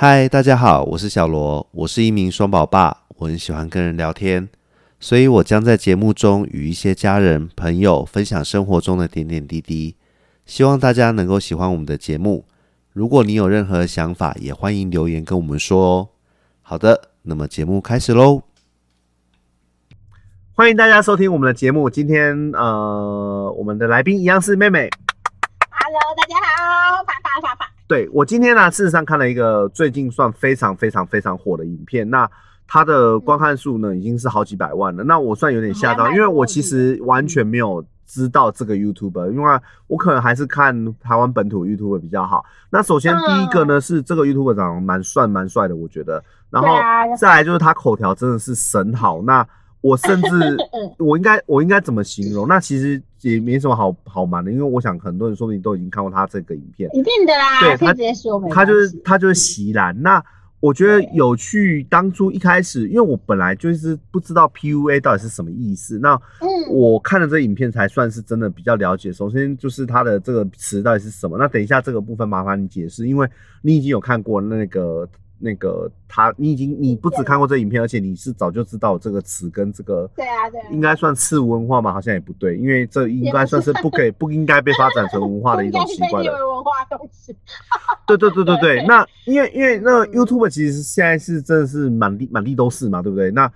嗨，大家好，我是小罗，我是一名双宝爸，我很喜欢跟人聊天，所以我将在节目中与一些家人朋友分享生活中的点点滴滴，希望大家能够喜欢我们的节目。如果你有任何想法，也欢迎留言跟我们说哦。好的，那么节目开始喽。欢迎大家收听我们的节目。今天呃，我们的来宾一样是妹妹。Hello，大家好，啪啪啪啪。对我今天呢，事实上看了一个最近算非常非常非常火的影片，那它的观看数呢已经是好几百万了。那我算有点吓到，嗯因为我其实完全没有知道这个 YouTuber，因为我可能还是看台湾本土 YouTuber 比较好。那首先第一个呢、是这个 YouTuber 长得蛮帅蛮帅的，我觉得。然后再来就是他口条真的是神好。那我甚至嗯我应该我应该怎么形容？那其实也没什么好好瞒的，因为我想很多人说不定都已经看过他这个影片。一定的啦，对他直接说没他就是他就是席兰。那我觉得有趣，当初一开始，因为我本来就是不知道 PUA 到底是什么意思，那嗯，我看了这影片才算是真的比较了解。首先就是它的这个词到底是什么。那等一下这个部分麻烦你解释，因为你已经有看过那个那个他，你已经你不只看过这影片，而且你是早就知道这个词跟这个对啊对啊应该算次文化嘛，好像也不对，因为这应该算是不可以不应该被发展成文化的 一种习惯的文化东西。对对对 对对，那因为因为那 YouTube 其实现在是真的是满地满地都是嘛，对不对？那，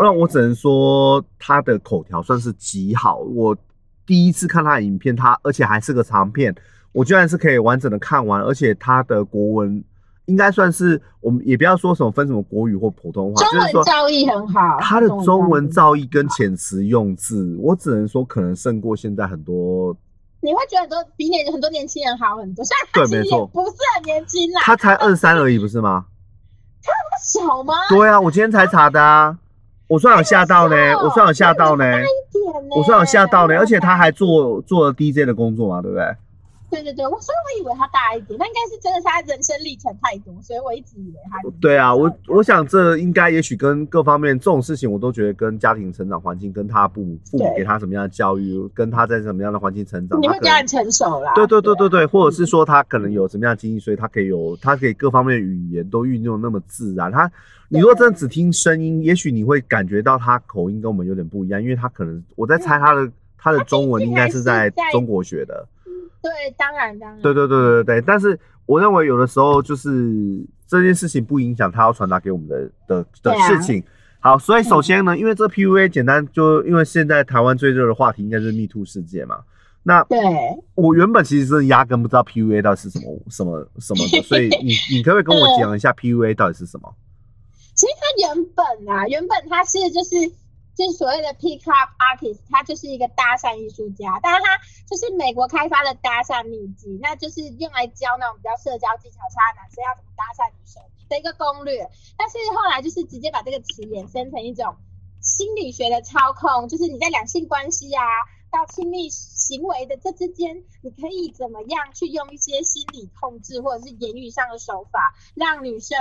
那我只能说他的口条算是极好。我第一次看他的影片，他而且还是个长片，我居然是可以完整的看完，而且他的国文应该算是我们也不要说什么分什么国语或普通话，中文造诣很好，他的中文造诣，跟遣词用字，我只能说可能胜过现在很多。你会觉得很多比年很多年轻人好很多，虽然他其实对没错不是很年轻啦，他才二十三而已，不是吗？他那么小吗？对啊，我今天才查的啊。我虽然有吓到呢，我虽然有吓到呢，我虽然有吓到呢，而且他还做做了 DJ 的工作嘛，对不对？对对对，我所以我以为他大一点，那应该是真的是他人生历程太多，所以我一直以为他对啊，我我想这应该也许跟各方面这种事情，我都觉得跟家庭成长环境，跟他父母父母给他什么样的教育，跟他在什么样的环境成长，你他会比较很成熟啦，对对对对啊对，或者是说他可能有什么样的经历，所以他可以有他可以各方面的语言都运用那么自然。他你如果真的只听声音，也许你会感觉到他口音跟我们有点不一样，因为他可能我在猜他的他的中文应该是在中国学的。对，当然当然，对对对对对，但是我认为有的时候就是这件事情不影响他要传达给我们的的事情。好，所以首先呢，因为这 PUA 简单就因为现在台湾最热的话题应该是 Me Too 事件嘛。那对，我原本其实是压根不知道 PUA 到底是什么什么什么的，所以你 你可不可以跟我讲一下 PUA 到底是什么？其实它原本啊，原本它是就是就是所谓的 pick up artist，他就是一个搭讪艺术家，但是他就是美国开发的搭讪秘籍，那就是用来教那种比较社交技巧差的男生要怎么搭讪女生的一个攻略。但是后来就是直接把这个词衍生成一种心理学的操控，就是你在两性关系啊到亲密行为的这之间，你可以怎么样去用一些心理控制或者是言语上的手法，让女生。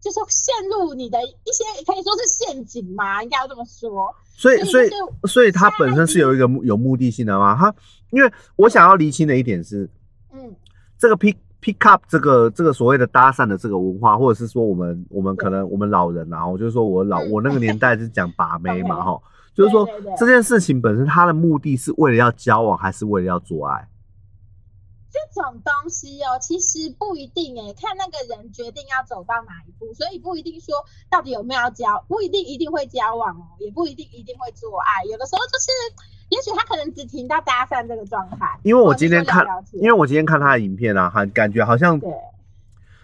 就是陷入你的一些可以说是陷阱嘛，应该要这么说。所以所以所以就是所以它本身是有一个有目的性的吗？它因为我想要厘清的一点是，嗯，这个 pick pick up 这个这个所谓的搭讪的这个文化，或者是说我们我们可能我们老人啊，我就是说我老嗯我那个年代是讲把妹嘛哈，就是说这件事情本身它的目的是为了要交往，还是为了要做爱？这种东西哦，其实不一定诶，看那个人决定要走到哪一步，所以不一定说到底有没有要交，不一定一定会交往哦，也不一定一定会做爱，有的时候就是，也许他可能只停到搭讪这个状态。因为我今天看聊聊，因为我今天看他的影片啊，很感觉好像对。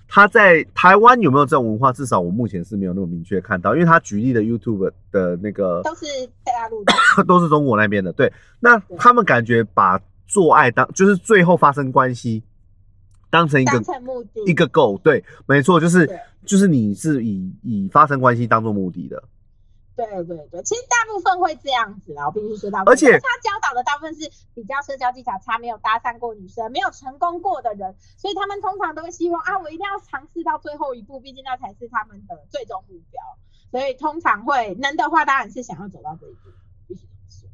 他在台湾有没有这种文化，至少我目前是没有那么明确看到，因为他举例的 YouTube 的那个都是大陆的，都是中国那边的，对，那他们感觉把做爱当就是最后发生关系当成一成目的一个 goal，对，没错，就是就是你是以以发生关系当做目的的，对对对，其实大部分会这样子啦，我必须说大部分。而且他教导的大部分是比较社交技巧差、没有搭讪过女生、没有成功过的人，所以他们通常都会希望啊，我一定要尝试到最后一步，毕竟那才是他们的最终目标。所以通常会能的话，当然是想要走到这一步。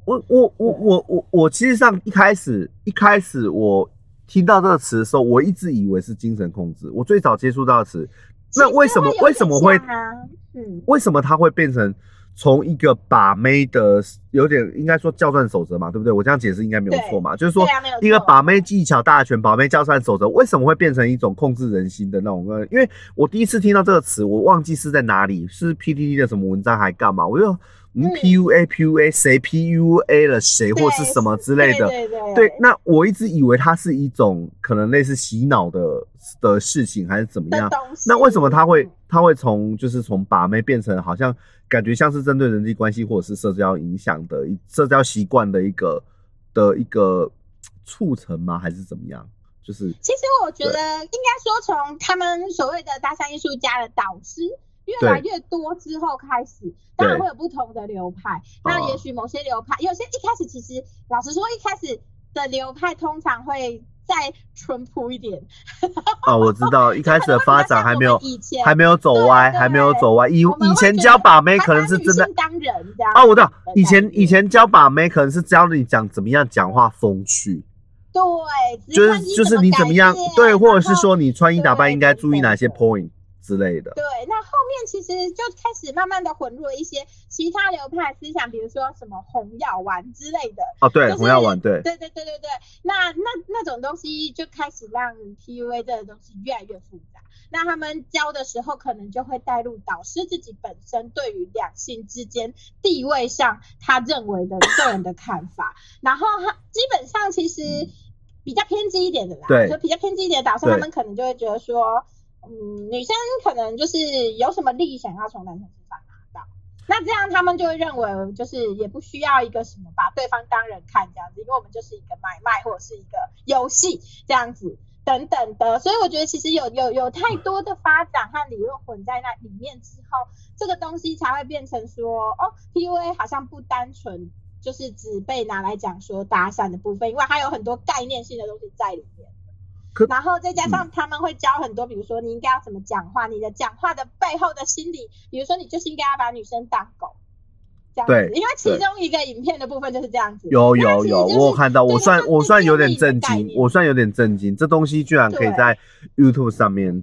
我我我我我我其实上一开始一开始我听到这个词的时候，我一直以为是精神控制。我最早接触到的词，那为什么为什么会？嗯，为什么它会变成从一个把妹的有点应该说教战守则嘛，对不对？我这样解释应该没有错嘛，就是说一个把妹技巧大全、把妹教战守则，为什么会变成一种控制人心的那种？呃，因为我第一次听到这个词，我忘记是在哪里，是 PTT 的什么文章还干嘛？我就嗯嗯 PUA PUA 谁 PUA 了谁或是什么之类的，对对对，那我一直以为它是一种可能类似洗脑的的事情，还是怎么样？那为什么他会嗯他会从就是从把妹变成好像感觉像是针对人际关系或者是社交影响的一社交习惯的一个的一个促成吗？还是怎么样？就是其实我觉得应该说，从他们所谓的搭讪艺术家的导师越来越多之后开始，当然会有不同的流派。那也许某些流派，有些一开始其实老实说，一开始的流派通常会再淳朴一点。哦，我知道一开始的发展还没有 以前还没有走歪，还没有走歪。以以前教把妹可能是真的当人这样啊，我知道的以前以前教把妹可能是教你讲怎么样讲话风趣，对，就是就是你怎么样对，或者是说你穿衣打扮应该注意哪些 point 之类的。对，那后面其实就开始慢慢的混入了一些其他流派思想，比如说什么红药丸之类的。哦，对，就是红药丸，对，对对对对对，那那那种东西就开始让 PUA 这个东西越来越复杂。那他们教的时候，可能就会带入导师自己本身对于两性之间地位上他认为的个人的看法，然后他基本上其实比较偏激一点的啦，对就比较偏激一点的导师，他们可能就会觉得说，嗯，女生可能就是有什么利益想要从男生身上拿到。那这样他们就会认为，就是也不需要一个什么把对方当人看这样子，因为我们就是一个买卖或者是一个游戏这样子等等的。所以我觉得其实有有有太多的发展和理论混在那里面之后，这个东西才会变成说，哦，PUA 好像不单纯就是只被拿来讲说搭讪的部分，因为它有很多概念性的东西在里面。可然后再加上他们会教很多，比如说你应该要怎么讲话，你的讲话的背后的心理，比如说你就是应该要把女生当狗，这样子。对因为其中一个影片的部分就是这样子。有有有，就是我有看到，我算我算有点震惊，我算有点震惊，这东西居然可以在 YouTube 上面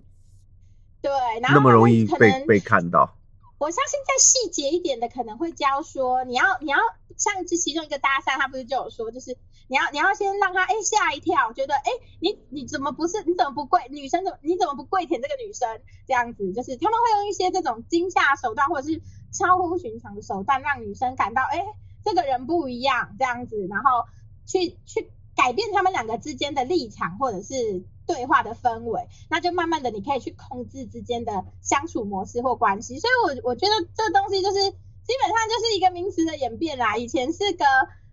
对，然后那么容易被被看到。我相信在细节一点的可能会教说，你要你要像这其中一个搭讪，他不是就有说，就是你要你要先让他哎吓一跳，觉得哎你你怎么不是你怎么不跪女生怎么你怎么不跪舔这个女生这样子，就是他们会用一些这种惊吓手段或者是超乎寻常的手段，让女生感到哎这个人不一样这样子，然后去去改变他们两个之间的立场或者是对话的氛围，那就慢慢的你可以去控制之间的相处模式或关系。所以我我觉得这东西就是基本上就是一个名词的演变啦，以前是个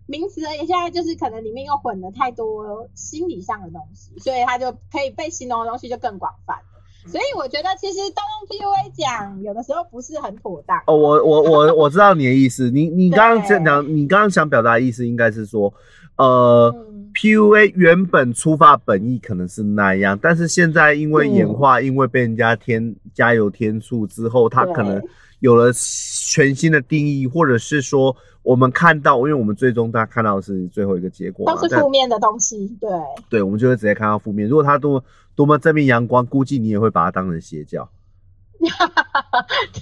名词而已，现在就是可能里面又混了太多心理上的东西，所以它就可以被形容的东西就更广泛了。所以我觉得其实都用 PUA 讲，有的时候不是很妥当。哦，我我我我知道你的意思，你你刚刚 对讲，你刚刚想表达的意思应该是说，呃。嗯 PUA 原本出发本意可能是那样，但是现在因为演嗯化，因为被人家添加油添醋之后，它可能有了全新的定义，或者是说我们看到，因为我们最终大家看到的是最后一个结果都，是但负面的东西，对。对，我们就会直接看到负面。如果他多多么正面阳光，估计你也会把它当成邪教。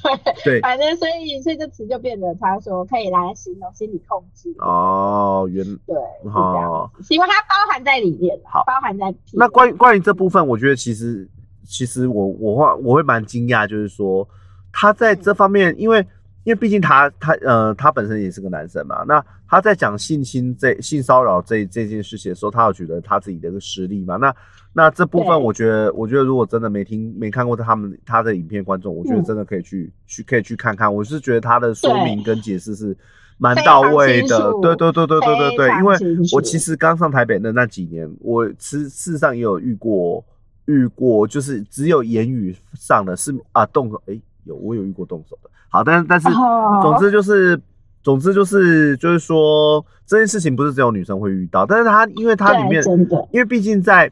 对，对，反正所以所以这词就变得他说可以来形容心理控制。哦，原对，是这好样子，希望它包含在里面好包含在那关于关于这部分，我觉得其实其实我我会我会蛮惊讶，就是说他在这方面，因为因为毕竟他他呃他本身也是个男生嘛，那他在讲性侵这性骚扰这这件事情的时候，他有觉得他自己的一个实力嘛，那那这部分我觉得我觉得如果真的没听没看过他们他的影片，观众我觉得嗯。真的可以去、去可以去看看，我是觉得他的说明跟解释是蛮到位的，对对对对对对对，因为我其实刚上台北的那几年，我事事实上也有遇过遇过，就是只有言语上的是啊动手，诶，有我有遇过动手的，好，但是但是哦总之就是总之就是就是说这件事情不是只有女生会遇到，但是它因为它里面因为毕竟在，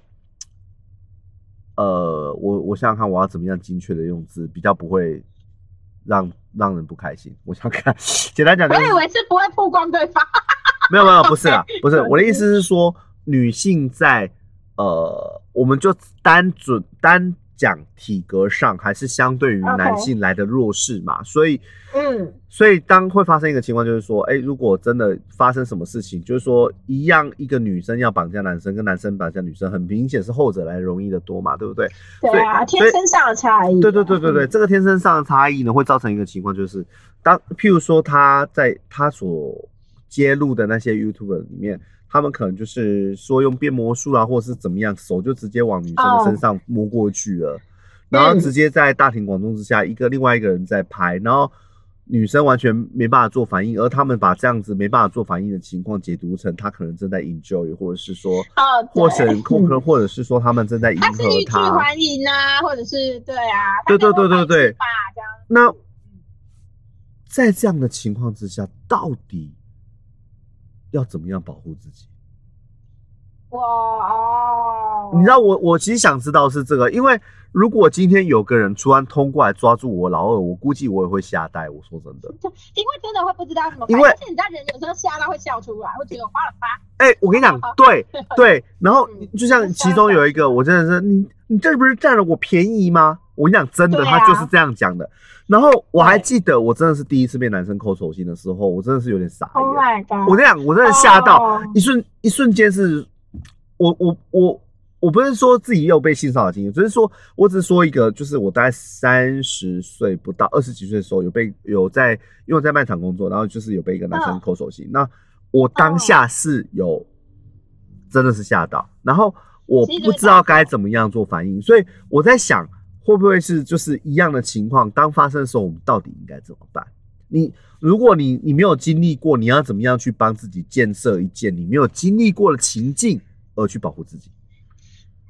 呃，我我想想看，我要怎么样精确的用字，比较不会让让人不开心。我想看，简单讲就是我以为是不会曝光对方，没有没有，不是啊，不是我的意思是说，女性在呃，我们就单准单讲体格上还是相对于男性来的弱势嘛，所以嗯，所以当会发生一个情况，就是说，哎，如果真的发生什么事情，就是说一样一个女生要绑架男生，跟男生绑架女生，很明显是后者来容易的多嘛，对不对？对啊，天生上的差异。对对对对对，嗯这个天生上的差异呢，会造成一个情况，就是当譬如说他在他所揭露的那些 YouTube 里面，他们可能就是说用变魔术啊，或者是怎么样，手就直接往女生的身上摸过去了，然后直接在大庭广众之下，一个另外一个人在拍，然后。女生完全没办法做反应，而他们把这样子没办法做反应的情况解读成他可能正在 enjoy，或者是说，哦，或者或可或者是说他们正在迎合他是欲拒他。还迎啊，或者是对啊，对对对对对。那在这样的情况之下，到底要怎么样保护自己？哇哦，你知道我我其实想知道是这个，因为如果今天有个人突然通过来抓住我老二，我估计我也会吓呆。我说真的，因为真的会不知道什么办，因为而且你知道人有时候吓到会笑出来，会觉得我发了发。哎、我跟你讲，对 对，然后嗯就像其中有一个，我真的是你你这不是占了我便宜吗？我跟你讲，真的，啊。他就是这样讲的。然后我还记得，我真的是第一次被男生抠手心的时候，我真的是有点傻眼。Oh my god！我跟你讲，我真的吓到，哦。一瞬一瞬间是，我我我我不是说自己也有被性骚扰经验，只是说我只是说一个，就是我大概三十岁不到二十几岁的时候有被有在，因为我在卖场工作，然后就是有被一个男生嗯。抠手心，那我当下是有真的是吓到，然后我不知道该怎么样做反应，所以我在想会不会是就是一样的情况，当发生的时候，我们到底应该怎么办？你如果你你没有经历过，你要怎么样去帮自己建设一件你没有经历过的情境，而去保护自己？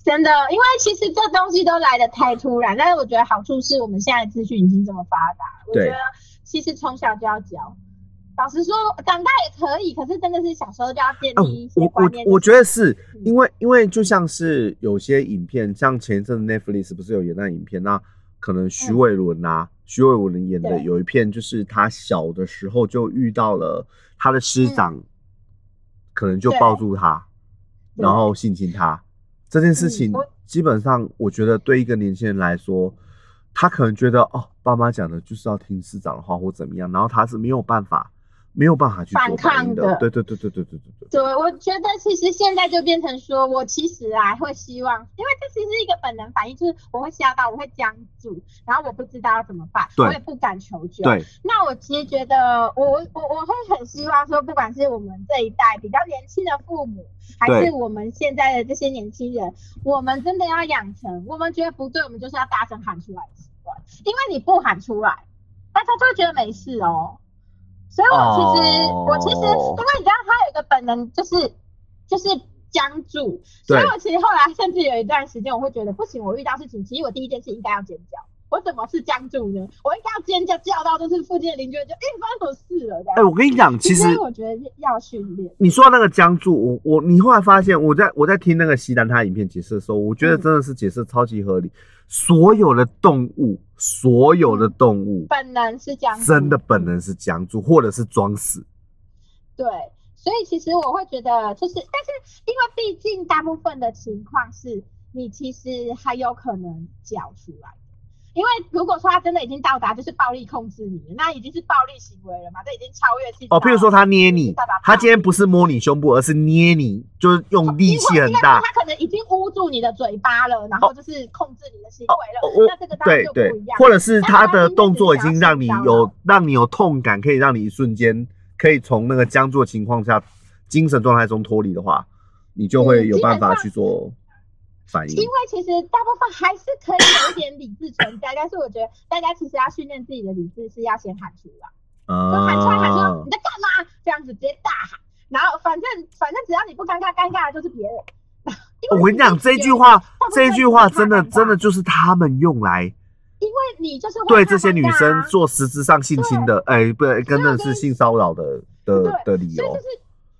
真的，因为其实这东西都来的太突然，但是我觉得好处是我们现在资讯已经这么发达，我觉得其实从小就要教。老实说，长大也可以，可是真的是小时候就要建啊，立一些我观念。我我觉得是嗯。因为因为就像是有些影片，像前一阵 Netflix 不是有演那影片，那可能徐伟伦啊，徐伟伦演的有一片，就是他小的时候就遇到了他的师长，可能就抱住他，然后性侵他。这件事情嗯，基本上我觉得对一个年轻人来说，他可能觉得哦，爸妈讲的就是要听师长的话或怎么样，然后他是没有办法没有办法去反抗的，的对对对对对对对对。对，我觉得其实现在就变成说，我其实啊会希望，因为这其实是一个本能反应，就是我会吓到，我会僵住，然后我不知道要怎么办，对我也不敢求救。对，那我其实觉得我，我我我会很希望说，不管是我们这一代比较年轻的父母，还是我们现在的这些年轻人，我们真的要养成，我们觉得不对，我们就是要大声喊出来的习惯，因为你不喊出来，大家就会觉得没事哦。所以我其实、哦我其实，因为你知道他有一个本能，就是就是僵住，所以我其实后来甚至有一段时间，我会觉得不行，我遇到事情，其实我第一件事应该要尖叫。我怎么是僵住呢？我应该要尖叫，叫到就是附近的邻居就哎、发生什么事了这样。哎、我跟你讲，其实所以我觉得要训练。你说到那个僵住，我我你后来发现，我在我在听那个西单他影片解释的时候，我觉得嗯真的是解释超级合理。所有的动物，所有的动物，本能是僵住，真的本能是僵住，或者是装死。对，所以其实我会觉得，就是，但是因为毕竟大部分的情况是你其实还有可能叫出来的，因为如果说他真的已经到达就是暴力控制你，那已经是暴力行为了嘛，这已经超越性哦，譬如说他捏你，他今天不是摸你胸部，而是捏你，就是用力气很大说。他可能已经捂住你的嘴巴了，然后就是控制你的行为了，哦那这个当然对对就不一样，。或者是他的动作已经让你有扰让你有痛感，可以让你一瞬间可以从那个僵住的情况下，精神状态中脱离的话，你就会嗯有办法去做反应因。为其实大部分还是可以有一点理智存在，但是我觉得大家其实要训练自己的理智，是要先喊出来，就喊出来喊啊说你在干嘛，这样子直接大喊，然后反正反正只要你不尴尬，尴尬的就是别人。我跟你讲，这句话这句话真的真的就是他们用来因为你就是会对这些女生做实质上性侵的，哎，不，真的是性骚扰的的的理由所以就。是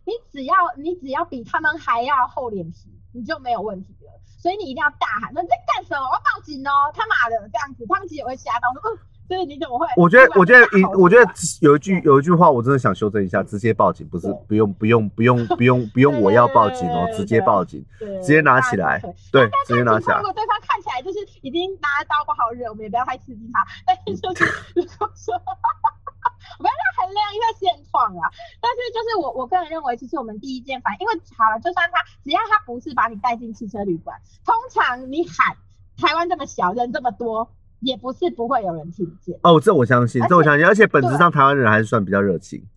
你只要你只要比他们还要厚脸皮，你就没有问题了。所以你一定要大喊说你在干什么？我要报警哦！他妈的这样子，他们其实也会吓到说，嗯，所以你怎么会？我觉得，我觉得一，我觉得有一句有一句话，我真的想修正一下，直接报警，不是不用不用不用不用不用我要报警哦，直接报警，直接拿起来对，直接拿起来如。果对方看起来来就是已经拿刀不好惹，我们也不要太刺激他。但是就是如果说，我不要让他衡量一下现况啊。但是就是我我个人认为，其实我们第一件反应，因为好了，就算他只要他不是把你带进汽车旅馆，通常你喊台湾这么小，人这么多，也不是不会有人听见。哦，这我相信，这我相信，而且本质上台湾人还是算比较热情，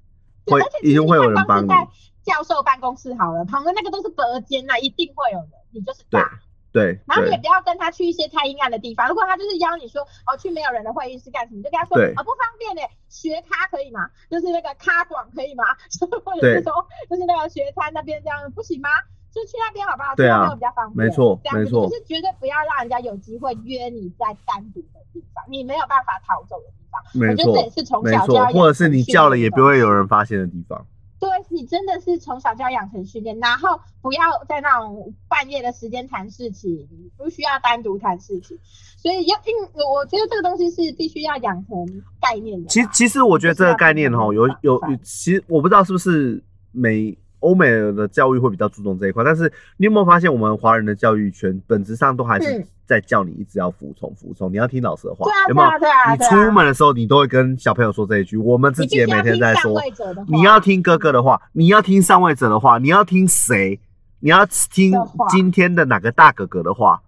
会一定会有人帮你。在教授办公室好了，旁边那个都是隔间呐、一定会有人，你就是对大。对对然后你也不要跟他去一些太阴暗的地方。如果他就是邀你说哦去没有人的会议室干什么，你就跟他说对哦不方便嘞，学咖可以吗？就是那个咖馆可以吗？或者是说就是那个学餐那边这样不行吗？就去那边好不好？对啊去那边比较方便。没错没错就是绝对不要让人家有机会约你在单独的地方，你没有办法逃走的地方。没我觉得这错也是从没错小就要，或者是你叫了也不会有。人发现的地方。对你真的是从小就要养成训练，然后不要在那种半夜的时间谈事情，不需要单独谈事情，所以要因我觉得这个东西是必须要养成概念的。其实其实我觉得这个概念哈，有有有，其实我不知道是不是美欧美的教育会比较注重这一块，但是你有没有发现，我们华人的教育圈本质上都还是嗯在叫你一直要服从服从，你要听老师的话对啊，有没有？你出门的时候，你都会跟小朋友说这一句，我们自己也每天在说，你要听哥哥的话，你要听上位者的话，你要听谁？你要听今天的哪个大哥哥的话？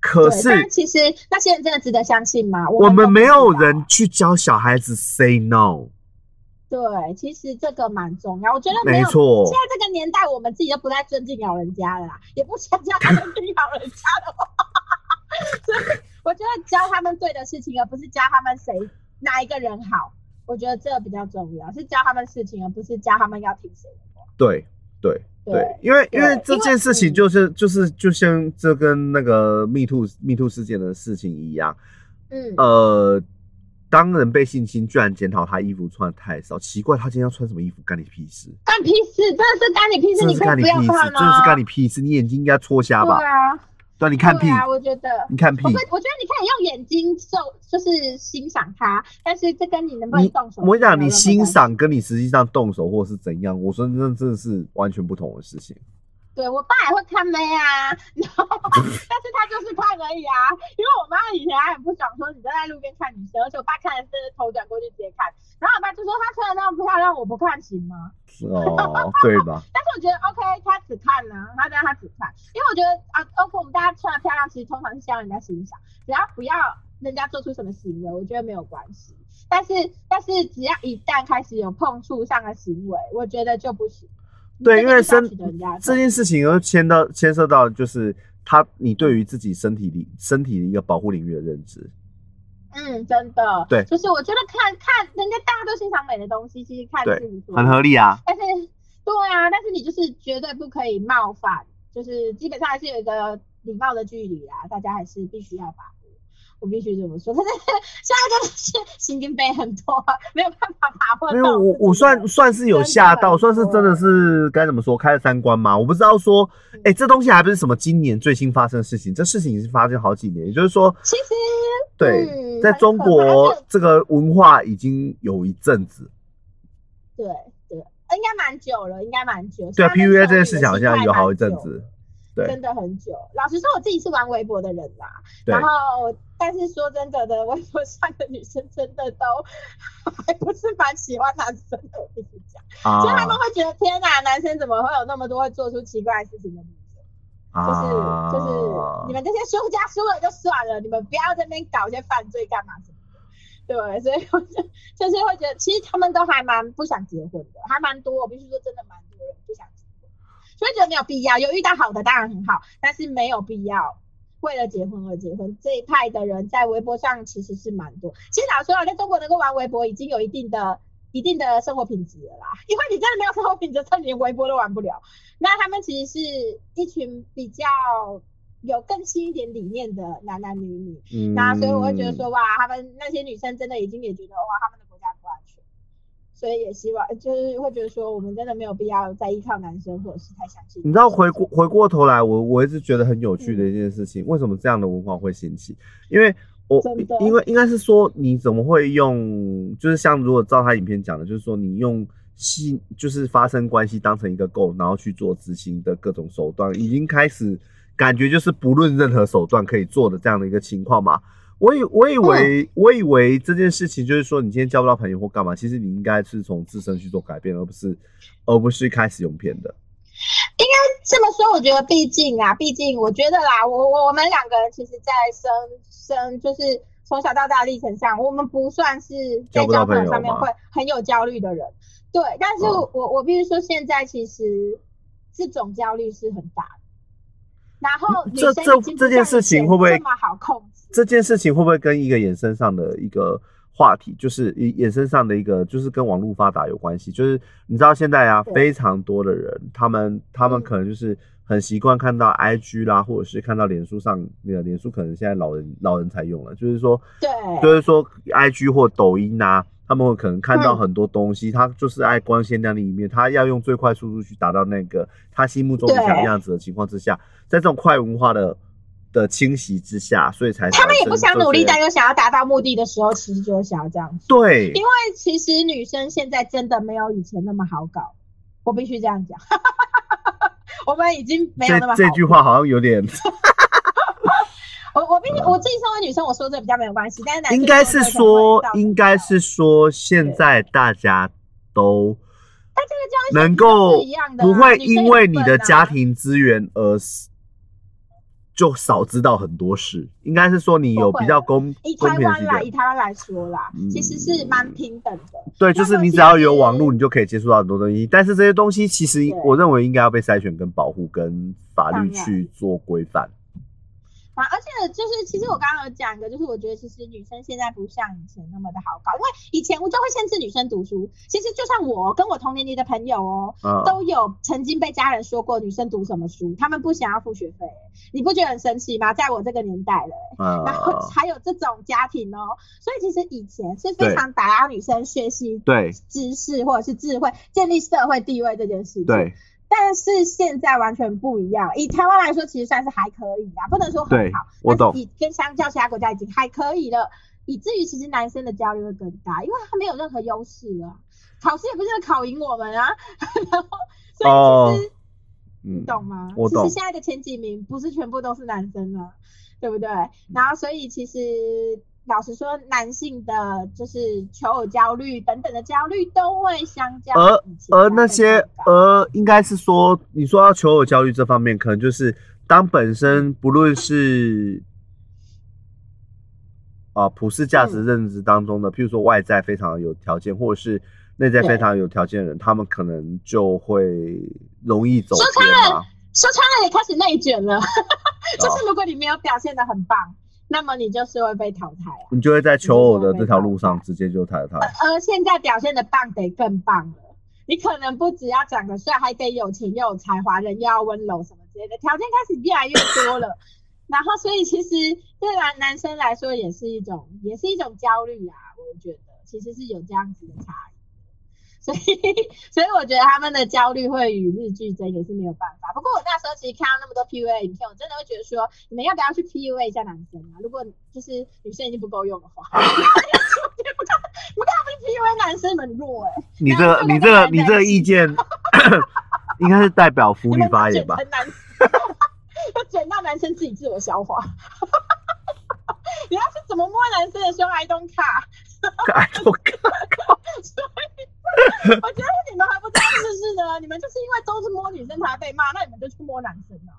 可是但其实那些人真的值得相信吗？我们没有人去教小孩子 say no。对，其实这个蛮重要。我觉得没有没错现在这个年代，我们自己都不太尊敬老人家了啦，也不想教他们听老人家的话。所以我觉得教他们对的事情，而不是教他们谁哪一个人好。我觉得这个比较重要，是教他们事情，而不是教他们要听谁的话。对对对对，因为因为这件事情嗯就是就是就像这跟那个 Me Too Me Too 事件的事情一样，嗯，呃，当人被性侵，居然检讨他衣服穿的太少，奇怪，他今天要穿什么衣服，干你屁事？干屁事，真的是干你屁事，真的你可以不是干你屁事，要看吗？真的是干你屁事，你眼睛应该戳瞎吧？对啊，对啊，你看屁，啊，我觉得。你看屁我，我觉得你可以用眼睛受，就是欣赏他，但是这跟你能不能你动手，我跟你讲，你欣赏跟你实际上动手或是怎样，我说那真的是完全不同的事情。对我爸也会看妹啊，然后 但是他就是看而已啊，因为我妈以前还很不爽，说你站在路边看女生，而且我爸看的是头转过去直接看，然后我爸就说她穿的那么漂亮，我不看行吗？哦，对吧？但是我觉得 OK，他只看呢、他让他只看，因为我觉得啊，OK，我们大家穿的漂亮，其实通常是希望人家欣赏，只要不要人家做出什么行为，我觉得没有关系。但是但是只要一旦开始有碰触上的行为，我觉得就不行。对，因为身这件事情又牵到牵涉到就是他你对于自己身体里身体的一个保护领域的认知。嗯，真的，对就是我觉得看看人家大家都欣赏美的东西，其实看对是无所谓很合理啊。但是，对啊，但是你就是绝对不可以冒犯，就是基本上还是有一个礼貌的距离啊，大家还是必须要把握。我必须这么说，但是 现在真的是心经背很多，没有办法把握到。没有，我我算算是有吓到，算是真的是该怎么说开了三关嘛。我不知道说，哎、这东西还不是什么今年最新发生的事情，这事情已经发生好几年，也就是说，其实对，嗯在中国这个文化已经有一阵子。对对，应该蛮久了，应该蛮久。对啊，PUA 这件事情好像有好一阵子。对真的很久。老实说，我自己是玩微博的人啦，对然后但是说真的的，微博上的女生真的都还不是蛮喜欢男生的，我跟你讲，所以他们啊会觉得天哪，男生怎么会有那么多会做出奇怪的事情的女生？就是啊，就是你们这些输家输了就算了，你们不要在那边搞一些犯罪干嘛什么的。对，所以我就就是会觉得，其实他们都还蛮不想结婚的，还蛮多。我必须说，真的蛮多人不想所以觉得没有必要。有遇到好的当然很好，但是没有必要为了结婚而结婚。这一派的人在微博上其实是蛮多。其实老实说啊，在中国能够玩微博已经有一定的一定的生活品质了啦，因为你真的没有生活品质，真的连微博都玩不了。那他们其实是一群比较有更新一点理念的男男女女，嗯那所以我会觉得说，哇，他们那些女生真的已经也觉得，哇，他们所以也希望就是会觉得说，我们真的没有必要再依靠男生，或者是太相信。你知道回过回过头来，我我一直觉得很有趣的一件事情，为什么这样的文化会兴起？因为我因为应该是说，你怎么会用，就是像如果照他影片讲的，就是说你用性就是发生关系当成一个够，然后去做执行的各种手段，已经开始感觉就是不论任何手段可以做的这样的一个情况嘛。我以我以为我以为这件事情就是说，你今天交不到朋友或干嘛，其实你应该是从自身去做改变，而不是而不是开始用骗的。应该这么说，我觉得毕竟啊，毕竟我觉得啦，我我我们两个人其实，在生生就是从小到大的历程上，我们不算是在交朋友上面会很有焦虑的人。对，但是嗯我我必须说，现在其实这种焦虑是很大的。然后这这这件事情会不会这么好控制？这件事情会不会跟一个衍生上的一个话题，就是衍衍生上的一个，就是跟网络发达有关系？就是你知道现在啊，非常多的人，他们他们嗯可能就是很习惯看到 IG 啦，或者是看到脸书上那个脸书，可能现在老人老人才用了，就是说，对，就是说 IG 或抖音啊。他们会可能看到嗯很多东西，他就是爱光鲜亮丽一面，他要用最快速度去达到那个他心目中理想对样子的情况之下，在这种快文化的的侵袭之下，所以才他们也不想努力，但但又想要达到目的的时候，其实就会想要这样子。对因为其实女生现在真的没有以前那么好搞，我必须这样讲。我们已经没有那么这句话好像有点，我我毕竟我自己身为女生，我说这比较没有关系，但是男应该是说应该是说，现在大家都但这个教育能够不会因为你的家庭资源而就少知道很多事，应该是说你有比较公以公台湾来，平的基准。以台湾来说啦，嗯其实是蛮平等的。对，就是你只要有网实络，你就可以接触到很多东西。但是这些东西其实我认为应该要被筛选、跟保护、跟法律去做规范。啊，而且就是，其实我刚刚有讲一个，就是我觉得其实女生现在不像以前那么的好搞，因为以前我就会限制女生读书。其实就像我跟我同年龄的朋友哦，啊，都有曾经被家人说过女生读什么书，他们不想要付学费，你不觉得很神奇吗？在我这个年代了，然后啊，还有这种家庭哦，所以其实以前是非常打压女生学习对知识或者是智慧、建立社会地位这件事情。对但是现在完全不一样。以台湾来说，其实算是还可以啊，不能说很好。我懂但是以跟相较其他国家已经还可以了，以至于其实男生的焦虑会更大，因为他没有任何优势了，考试也不是考赢我们啊。然后，所以其实、你嗯，懂吗？我懂其实现在的前几名不是全部都是男生了，对不对？嗯然后所以其实。老实说，男性的就是求偶焦虑等等的焦虑都会相较而而那些而应该是说，你说要求偶焦虑这方面，可能就是当本身不论是啊普世价值嗯。认知当中的，譬如说外在非常有条件，或者是内在非常有条件的人，他们可能就会容易走说偏穿了。说穿了也开始内卷了，哦。就是如果你没有表现的很棒，那么你就是会被淘汰啊。你就会在求偶的这条路上直接就淘汰。而现在表现的棒得更棒了，你可能不只要长得帅，还得有钱又有才华，人又要温柔什么之类的，条件开始越来越多了。然后，所以其实对男男生来说也是一种，也是一种焦虑啊。我觉得其实是有这样子的差异。所以，所以我觉得他们的焦虑会与日俱增，也是没有办法。不过我那时候其实看到那么多 PUA 影片，我真的会觉得说，你们要不要去 PUA 一下男生啊？如果就是女生已经不够用的话，你们干你们干嘛不去 PUA 男生？你们弱哎、你这个你这个你这个意见，应该是代表妇女发言吧？卷成男，要卷到男生自己自我消化。你要是怎么摸男生的胸，I don't care。哎，我靠！我觉得你们还不知道是不是呢，你们就是因为都是摸女生才被骂，那你们就去摸男生啊。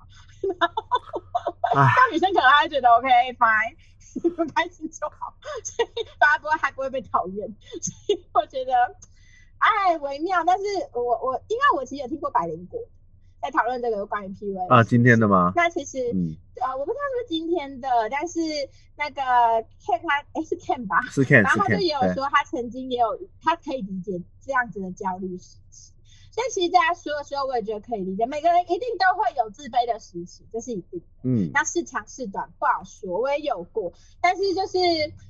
唉 那女生可能还会觉得 OK fine，你 们开心就好，所以大家不会还不会被讨厌。所以我觉得，哎，微妙。但是我我因为我其实有听过百灵果在讨论这个关于 PUA 啊，今天的吗？那其实、嗯，呃，我不知道是不是今天的，但是那个 Ken 他哎是 Ken 吧，是 Ken 然后他就也有对，说，他曾经也有，他可以理解这样子的焦虑时期。所以其实大家说的时候，我也觉得可以理解，每个人一定都会有自卑的时期，这是一定的。嗯，那是长是短不好说，我也有过，但是就是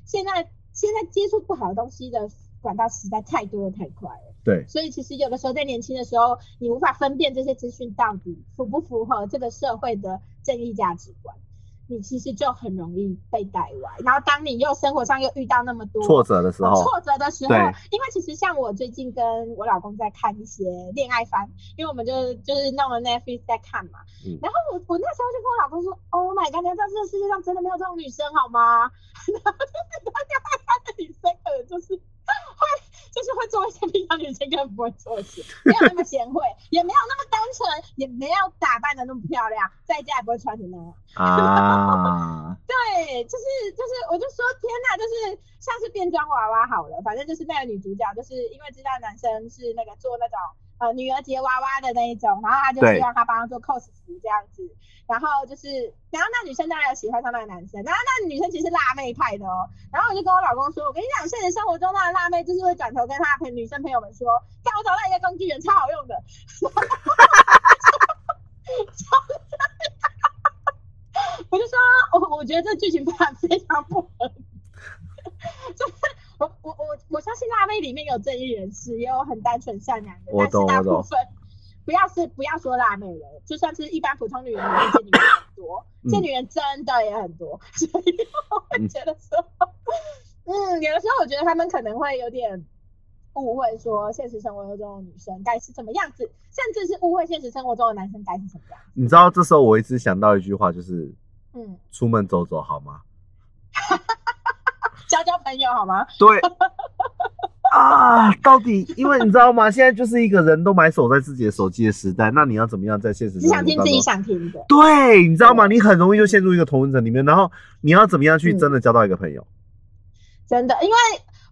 现在现在接触不好的东西的管道实在太多太快了。对，所以其实有的时候在年轻的时候，你无法分辨这些资讯到底符不符合这个社会的正义价值观。你其实就很容易被带歪。然后当你又生活上又遇到那么多挫折的时候，挫折的时候对，因为其实像我最近跟我老公在看一些恋爱番，因为我们就就是弄了 Netflix 在看嘛。嗯然后我我那时候就跟我老公说，Oh my god，你要知道这个世界上真的没有这种女生好吗？然后就是恋爱番的女生可能就是会就是会做一些平常女生根本不会做的事，没有那么贤惠，也没有那么单纯，也没有打扮的那么漂亮，在家也不会穿成那样。啊，对，就是就是，我就说天呐，就是像是变装娃娃好了，反正就是那个女主角，就是因为知道男生是那个做那种呃女儿节娃娃的那一种，然后他就对希望他帮他做 cos 服这样子，然后就是，然后那女生当然有喜欢上那个男生，然后那女生其实是辣妹派的哦，然后我就跟我老公说，我跟你讲，现实生活中那个辣妹就是会转头跟她的朋女生朋友们说，看我找到一个工具人，超好用的。我就说，我我觉得这剧情非常非常不合理。就 是我我我我相信辣妹里面有正义人士，也有很单纯善良的，我但是大懂我懂部分不要是不要说辣妹了，就算是一般普通女人里面，这女人很多，嗯这女人真的也很多，所以我会觉得说，嗯，有的时候我觉得他们可能会有点。误会说现实生活中的女生该是什么样子，甚至是误会现实生活中的男生该是什么样子。你知道这时候我一直想到一句话，就是嗯，出门走走好吗？交交朋友好吗？对 啊，到底因为你知道吗？现在就是一个人都埋首在自己的手机的时代，那你要怎么样在现实只生活当想听自己？想听的。对，你知道吗？你很容易就陷入一个同温层里面，然后你要怎么样去嗯真的交到一个朋友？真的，因为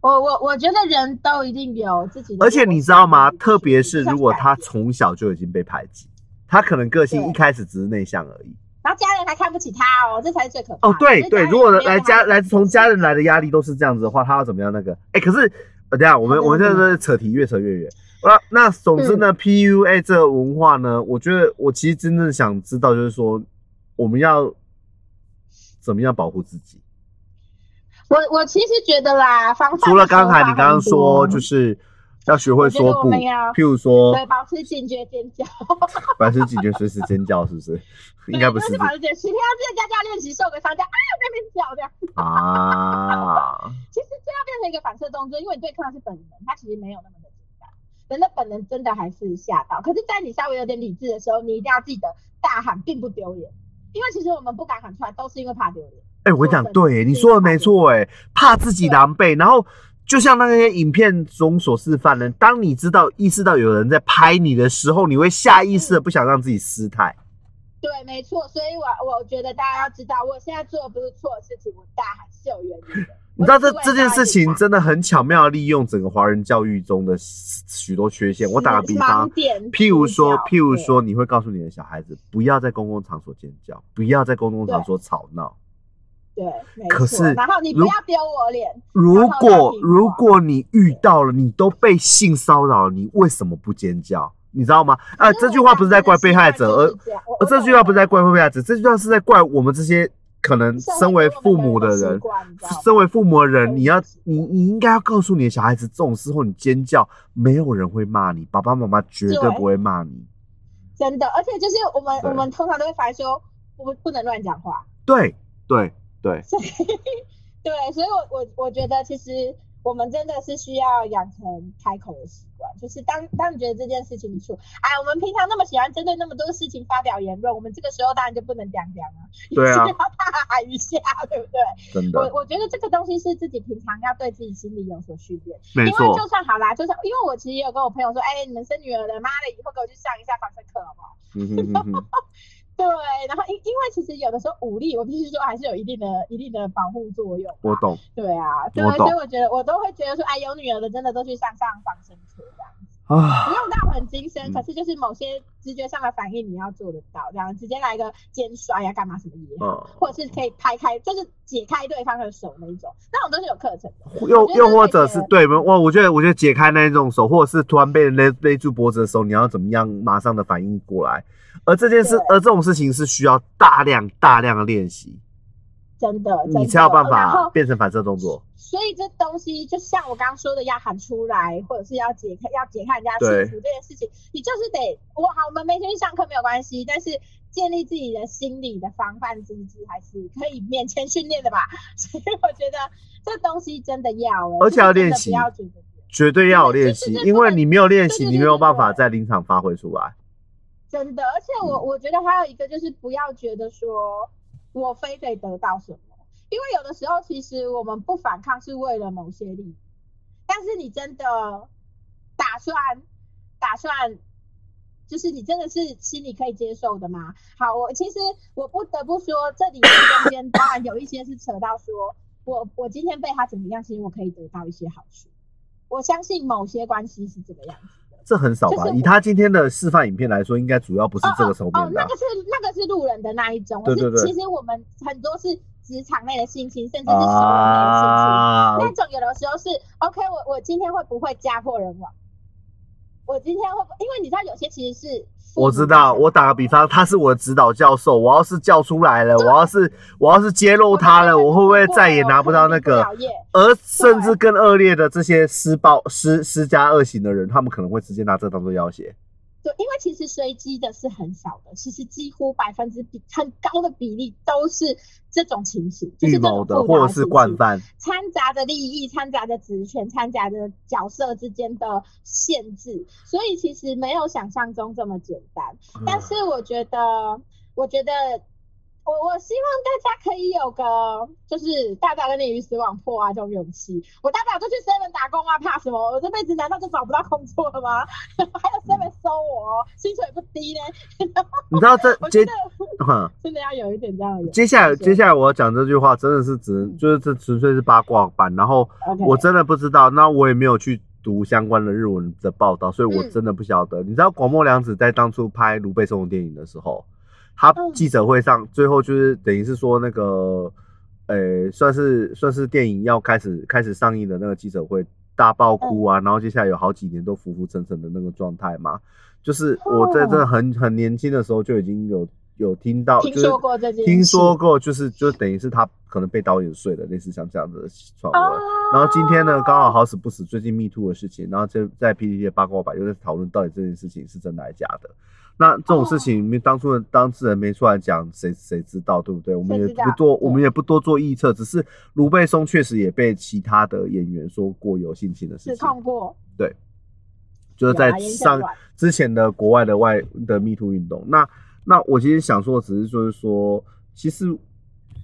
我我我觉得人都一定有自己的，而且你知道吗？特别是如果他从小就已经被排挤，他可能个性一开始只是内向而已。然后家人还看不起他哦，这才是最可怕的。哦，对对，如果来家来从家人来的压力都是这样子的话，他要怎么样那个？哎，可是呃，等下我们嗯我们现在是扯题越扯越远。啊，那总之呢，PUA 这个文化呢，我觉得我其实真正想知道就是说，我们要怎么样保护自己？我我其实觉得啦，除了刚才你刚刚很说，就是要学会说不，譬如说对保持警觉尖叫，百分之几觉随时尖叫，是不是？应该不是就是保持警觉，十天要记得家家练习，受个伤叫啊在那边叫这样。啊，其实这要变成一个反射动作，因为你对抗的是本能，它其实没有那么的简单。人的本能真的还是吓到，可是，在你稍微有点理智的时候，你一定要记得大喊并不丢脸，因为其实我们不敢喊出来，都是因为怕丢脸。哎、我讲，对你说的没错，哎，怕自己狼狈，然后就像那些影片中所示范的，当你知道意识到有人在拍你的时候，你会下意识的不想让自己失态。对，没错。所以我我觉得大家要知道，我现在做的不是错的事情，我大喊是有原因的。你知道这这件事情真的很巧妙地利用整个华人教育中的许多缺陷。我打个比方譬如说，譬如说，你会告诉你的小孩子，不要在公共场所尖叫，不要在公共场所吵闹。对，可是然后你不要丢我脸，如果如果你遇到了，你都被性骚扰，你为什么不尖叫？你知道吗？啊，这句话不是在怪被害者，而而这句话不是在怪被害者，这句话是在怪我们这些可能身为父母的人，身为父母的人，你要你你应该要告诉你的小孩子，这种时候你尖叫，没有人会骂你，爸爸妈妈绝对对不会骂你。真的，而且就是我们我们通常都会发现说，不不能乱讲话，对对对，所以 对，所以我我我觉得其实我们真的是需要养成开口的习惯，就是当当你觉得这件事情错，哎，我们平常那么喜欢针对那么多事情发表言论，我们这个时候当然就不能讲讲啊，对啊也 要大喊一下，对不对？真的我我觉得这个东西是自己平常要对自己心里有所训练。没错因为就算好啦，就算因为我其实也有跟我朋友说，哎、你们生女儿了，妈的，以后给我去上一下防身课好不好？嗯哼哼哼，对，然后因因为其实有的时候武力，我必须说还是有一定的一定的保护作用。我。懂。对啊，对，所以我觉得我都会觉得说，哎，有女儿的真的都去上上防身课这样子，啊。不，用到很精深，嗯。可是就是某些直觉上的反应你要做得到，这样直接来个肩摔呀、干嘛什么也好，嗯，或者是可以拍开，就是解开对方的手那一种，那种都是有课程的。又又或者是对我，我觉得我觉得解开那一种手，或者是突然被人勒勒住脖子的时候，你要怎么样马上的反应过来？而这件事，而这种事情是需要大量大量的练习，真的，真的你才有办法变成反射动作。所以这东西就像我刚刚说的，要喊出来，或者是要解开要解开人家对幸福这件事情，你就是得我好，我们没天去上课没有关系，但是建立自己的心理的防范机制，还是可以勉强训练的吧。所以我觉得这东西真的要、欸，而且要练习不要觉得绝对要有练习因为你没有练习，你没有办法在临场发挥出来。真的，而且我嗯我觉得还有一个就是不要觉得说我非得得到什么，因为有的时候其实我们不反抗是为了某些利益，但是你真的打算打算。就是你真的是心里可以接受的吗？好，我其实我不得不说，这里面中间当然有一些是扯到说，我我今天被他怎么样，其实我可以得到一些好处。我相信某些关系是这个样子。这很少吧？就是以他今天的示范影片来说，应该主要不是这个层哦，面的啊那个。是那个是路人的那一种，对对对其实我们很多是职场内的性侵，甚至是熟人内的性侵，啊，那种有的时候是 OK，我我今天会不会家破人亡？我今天会不，因为你知道有些其实是我知道，我打个比方，他是我的指导教授，我要是叫出来了，我要是我要是揭露他了，我会不会再也拿不到那个？而甚至更恶劣的这些施暴施施加恶行的人，他们可能会直接拿这当做要挟。对，因为其实随机的是很少的，其实几乎百分之比很高的比例都是这种情形，就是的或者是惯犯，掺杂着利益、掺杂着职权、掺杂着角色之间的限制，所以其实没有想象中这么简单。嗯但是我觉得，我觉得，我我希望大家可以有个，就是大大跟你鱼死网破啊这种勇气。我大不了就去 seven 打工啊，怕什么？我这辈子难道就找不到工作了吗？还有 seven 收我哦，薪水不低呢。你知道这接我觉得哼真的要有一点这样的。接下来接下来来我要讲这句话，真的是只能就是这纯粹是八卦版，然后我真的不知道，那我也没有去读相关的日文的报道，所以我嗯真的不晓得。你知道广末凉子在当初拍卢贝松的电影的时候，他嗯记者会上最后就是等于是说那个，呃，算是算是电影要开始开始上映的那个记者会大爆哭啊，然后接下来有好几年都浮浮沉沉的那个状态嘛。就是我在这很很年轻的时候就已经有有听到，就是听说过这件事，听说过，就是就等于是他可能被导演睡了，类似像这样子的传闻。哦。然后今天呢，刚好好死不死，最近 Me Too 的事情，然后在在 PPT 的八卦版又在讨论到底这件事情是真的还是假的。那这种事情，你当初的当事人没出来讲，谁谁知道，对不对？我们也不多，我们也不多做臆测，只是卢贝松确实也被其他的演员说过有性侵的事指情，控过，对就是在上之前的国外的外的 Me Too 运动。那那我其实想说，只是就是说，其实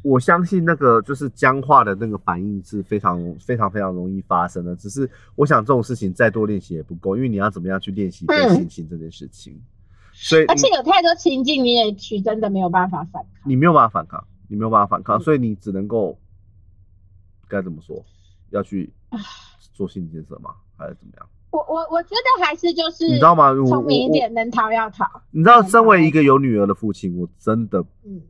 我相信那个就是僵化的那个反应是非常非常非常容易发生的。只是我想这种事情再多练习也不够，因为你要怎么样去练习被嗯性侵这件事情，所以而且有太多情境，你也许真的没有办法反抗。你没有办法反抗，你没有办法反抗，嗯所以你只能够该怎么说，要去做心理建设吗？还是怎么样？我我我觉得还是就是你知道吗？我聪明一点，能逃要逃。你知道，身为一个有女儿的父亲，我真的嗯，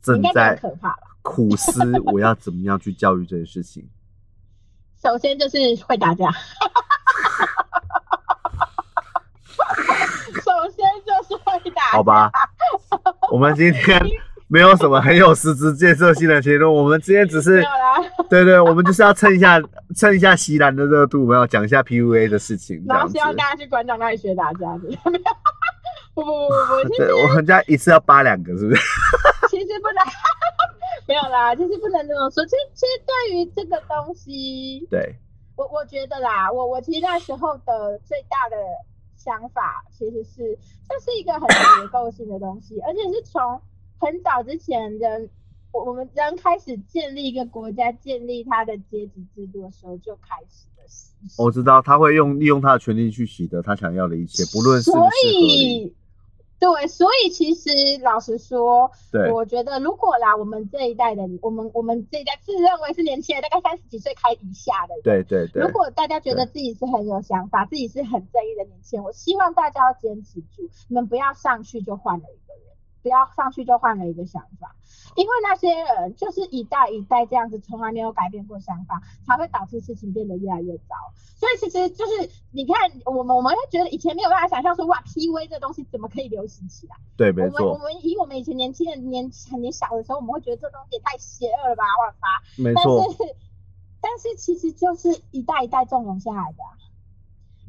正在可怕吧。苦思我要怎么样去教育这件事情。首先就是会打架，首先就是会打架。好吧，我们今天没有什么很有实质建设性的结论，我们今天只没是对对，我们就是要蹭一下 蹭一下席兰的热度，我们要讲一下 PUA 的事情，然后希。望大家去馆长那里学打架的。不不不不，对，我们家一次要扒两个，是不是？其实不能，没有啦，其实不能这么说。其实其实对于这个东西，对，我我觉得啦，我我其实那时候的最大的想法其实是，这是一个很结构性的东西，而且是从很早之前人，我我们人开始建立一个国家、建立他的阶级制度的时候就开始的事。我知道他会用利用他的权利去取得他想要的一切，不论是不是所合理。以，对，所以其实老实说，对，我觉得如果啦，我们这一代的，我们我们这一代自认为是年轻人，大概三十几岁开以下的人，对对对。如，果大家觉得自己是很有想法，自己是很正义的年轻人，我希望大家要坚持住，你们不要上去就换了一个人，不要上去就换了一个想法，因为那些人就是一代一代这样子，从来没有改变过想法，才会导致事情变得越来越糟。所以其实就是你看，我们我们会觉得以前没有办法想象说，哇，PV 这东西怎么可以流行起来？对，没我们我，们以我们以前年轻的年很年小的时候，我们会觉得这东西也太邪恶了吧，万发。但没错，是但是其实就是一代一代纵容下来的啊、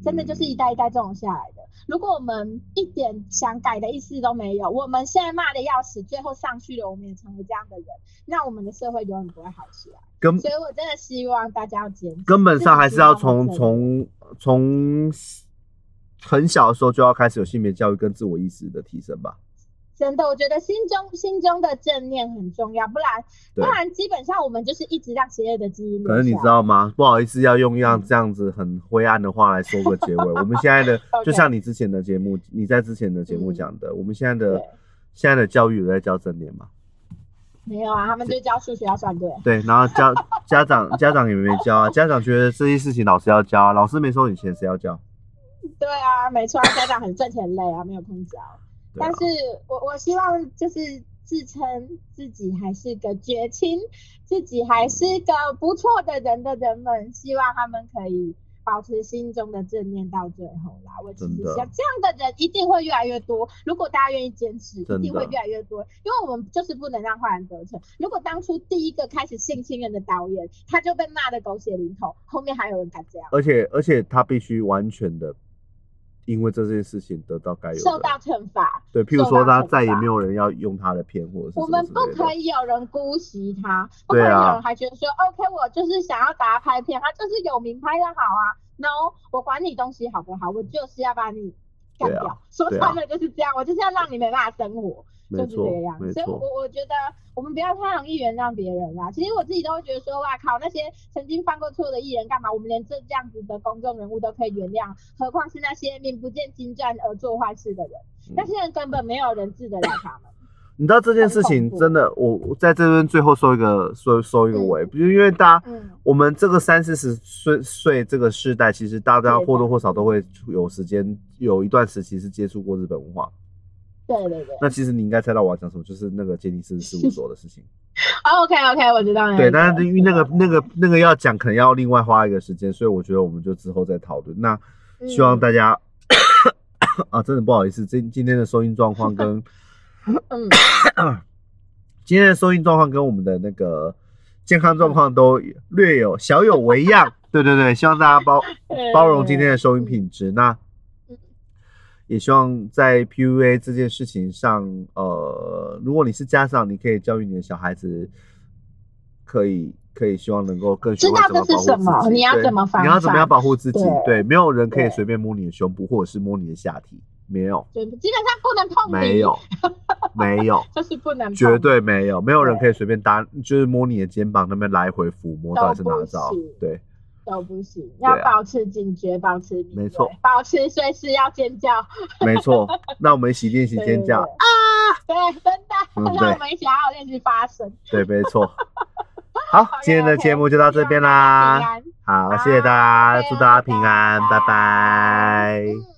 真的就是一代一代这种下来的。如果我们一点想改的意思都没有，我们现在骂的要死，最后上去了，我们也成为这样的人，那我们的社会永远不会好起来。根所以我真的希望大家要坚持，根本上还是要从从从很小的时候就要开始有性别教育跟自我意识的提升吧。真的，我觉得心中心中的正念很重要，不然不然基本上我们就是一直让邪恶的基因可是你知道吗？不好意思，要用一样这样子很灰暗的话来说个结尾。我们现在的就像你之前的节目，你在之前的节目讲的，我们现在的对现在的教育有在教正念吗？没有啊，他们就教数学要算对。对，然后教家长家长也没教啊，家长觉得这些事情老师要教啊，老师没收你钱，谁要教？对啊，没错啊，家长很挣钱累啊，没有空教。但是我我希望就是自称自己还是个绝情，自己还是个不错的人的人们，希望他们可以保持心中的正念到最后啦。我其实想这样的人一定会越来越多，如果大家愿意坚持，一定会越来越多。因为我们就是不能让坏人得逞。如果当初第一个开始性侵人的导演，他就被骂的狗血淋头，后面还有人敢这样？而且而且他必须完全的因为这件事情得到该有受到的。惩罚。对，譬如说他再也没有人要用他的片或者是我们不可以有人姑息他，不可以对啊有人还觉得说，OK，我就是想要打他拍片，他就是有名拍的好啊，No，我管你东西好不好，我就是要把你干掉。说穿了就是这样，我就是要让你没办法生活，没就是错这样。没所以我错，我觉得我们不要太容易原谅别人啦。其实我自己都会觉得说，哇靠，那些曾经犯过错的艺人干嘛？我们连这这样子的公众人物都可以原谅，何况是那些名不见经传而做坏事的人？嗯那些人根本没有人治得了他们。你知道这件事情真的，我我在这边最后收一个收收一个尾，不、是因为大家嗯。我们这个三四十岁岁这个世代，其实大家或多或少都会有时间有一段时期是接触过日本文化。对对对。那其实你应该猜到我要讲什么，就是那个杰尼斯事务所的事情。OK OK，我知道了。对，但是因为那个那个那个要讲，可能要另外花一个时间，所以我觉得我们就之后再讨论。那嗯希望大家、啊，真的不好意思，今今天的收音状况跟 嗯，今天的收音状况跟我们的那个健康状况都略有小有微恙。对对对，希望大家包包容今天的收音品质。那嗯也希望在 PUA 这件事情上，呃，如果你是家长，你可以教育你的小孩子，可以可以希望能够更知道这是。什么你要怎么防你要怎么样保护自己？对对，没有人可以随便摸你的胸部或者是摸你的下体，没有，就基本上不能碰你，没有，没有。就是不能，绝对没有，没有人可以随便搭，就是摸你的肩膀那边来回抚摸，都到底是哪不招行？对，都不行，要保持警觉，保持没错，保持随时要尖叫，没错。那我们一起练习尖叫，啊！对，真的，嗯让我们一起好好练习发声。对，没错。好，今天的节目就到这边啦。好，谢谢大家，祝大家平拜安，拜拜